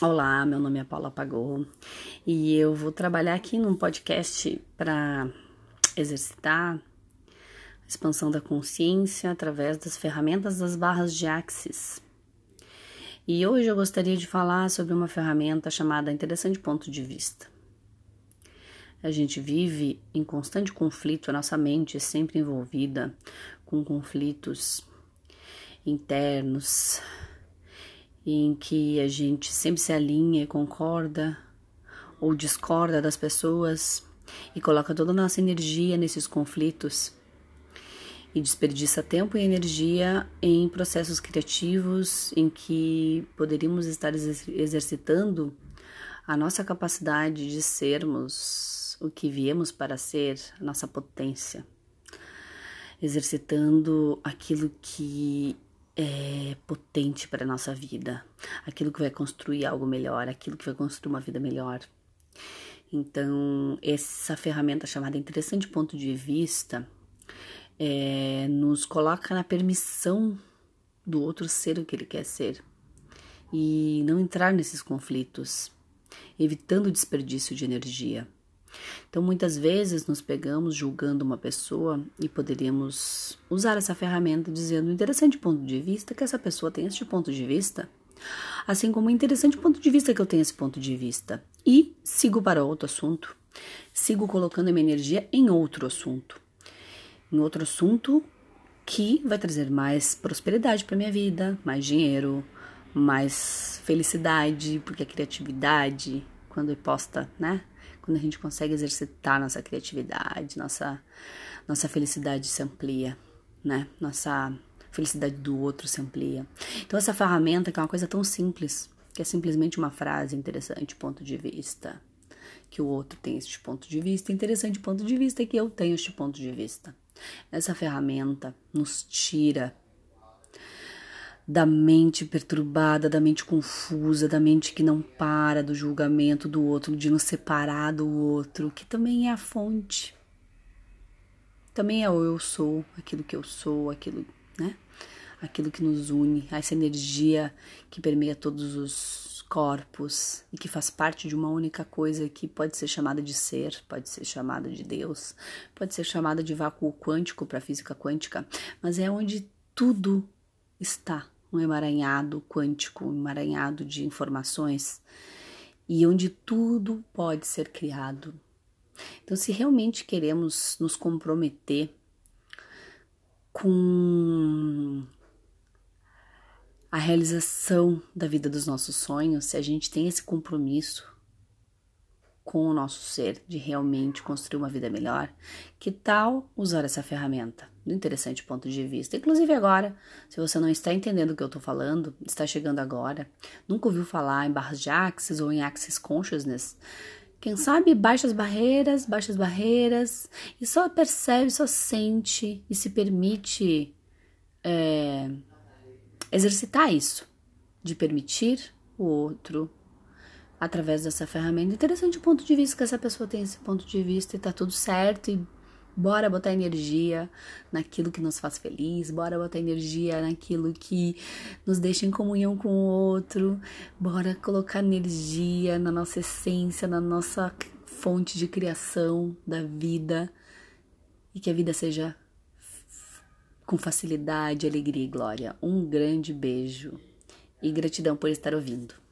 Olá, meu nome é Paula Pagou e eu vou trabalhar aqui num podcast para exercitar a expansão da consciência através das ferramentas das barras de Axis. E hoje eu gostaria de falar sobre uma ferramenta chamada Interessante Ponto de Vista. A gente vive em constante conflito, a nossa mente é sempre envolvida com conflitos internos, em que a gente sempre se alinha e concorda ou discorda das pessoas e coloca toda a nossa energia nesses conflitos e desperdiça tempo e energia em processos criativos em que poderíamos estar exercitando a nossa capacidade de sermos o que viemos para ser, a nossa potência, exercitando aquilo que é, potente para nossa vida, aquilo que vai construir algo melhor, aquilo que vai construir uma vida melhor. Então, essa ferramenta chamada Interessante Ponto de Vista é, nos coloca na permissão do outro ser o que ele quer ser e não entrar nesses conflitos, evitando o desperdício de energia. Então, muitas vezes nos pegamos julgando uma pessoa e poderíamos usar essa ferramenta dizendo: interessante ponto de vista que essa pessoa tem este ponto de vista, assim como interessante ponto de vista que eu tenho esse ponto de vista. E sigo para outro assunto, sigo colocando a minha energia em outro assunto, em outro assunto que vai trazer mais prosperidade para minha vida, mais dinheiro, mais felicidade, porque a criatividade, quando é posta, né? Quando a gente consegue exercitar nossa criatividade, nossa, nossa felicidade se amplia, né? Nossa felicidade do outro se amplia. Então, essa ferramenta, que é uma coisa tão simples, que é simplesmente uma frase interessante, ponto de vista, que o outro tem este ponto de vista, interessante ponto de vista, que eu tenho este ponto de vista. Essa ferramenta nos tira da mente perturbada, da mente confusa, da mente que não para do julgamento do outro, de nos separar do outro, que também é a fonte. Também é o eu sou, aquilo que eu sou, aquilo, né? Aquilo que nos une, essa energia que permeia todos os corpos e que faz parte de uma única coisa que pode ser chamada de ser, pode ser chamada de Deus, pode ser chamada de vácuo quântico para física quântica, mas é onde tudo está um emaranhado quântico, um emaranhado de informações e onde tudo pode ser criado. Então, se realmente queremos nos comprometer com a realização da vida dos nossos sonhos, se a gente tem esse compromisso com o nosso ser de realmente construir uma vida melhor, que tal usar essa ferramenta? Do interessante ponto de vista. Inclusive agora, se você não está entendendo o que eu estou falando, está chegando agora, nunca ouviu falar em barras de Axis ou em Axis Consciousness, quem sabe baixa as barreiras, baixa as barreiras e só percebe, só sente e se permite é, exercitar isso, de permitir o outro através dessa ferramenta. Interessante o ponto de vista que essa pessoa tem esse ponto de vista e tá tudo certo e bora botar energia naquilo que nos faz feliz, bora botar energia naquilo que nos deixa em comunhão com o outro, bora colocar energia na nossa essência, na nossa fonte de criação da vida e que a vida seja com facilidade, alegria e glória. Um grande beijo e gratidão por estar ouvindo.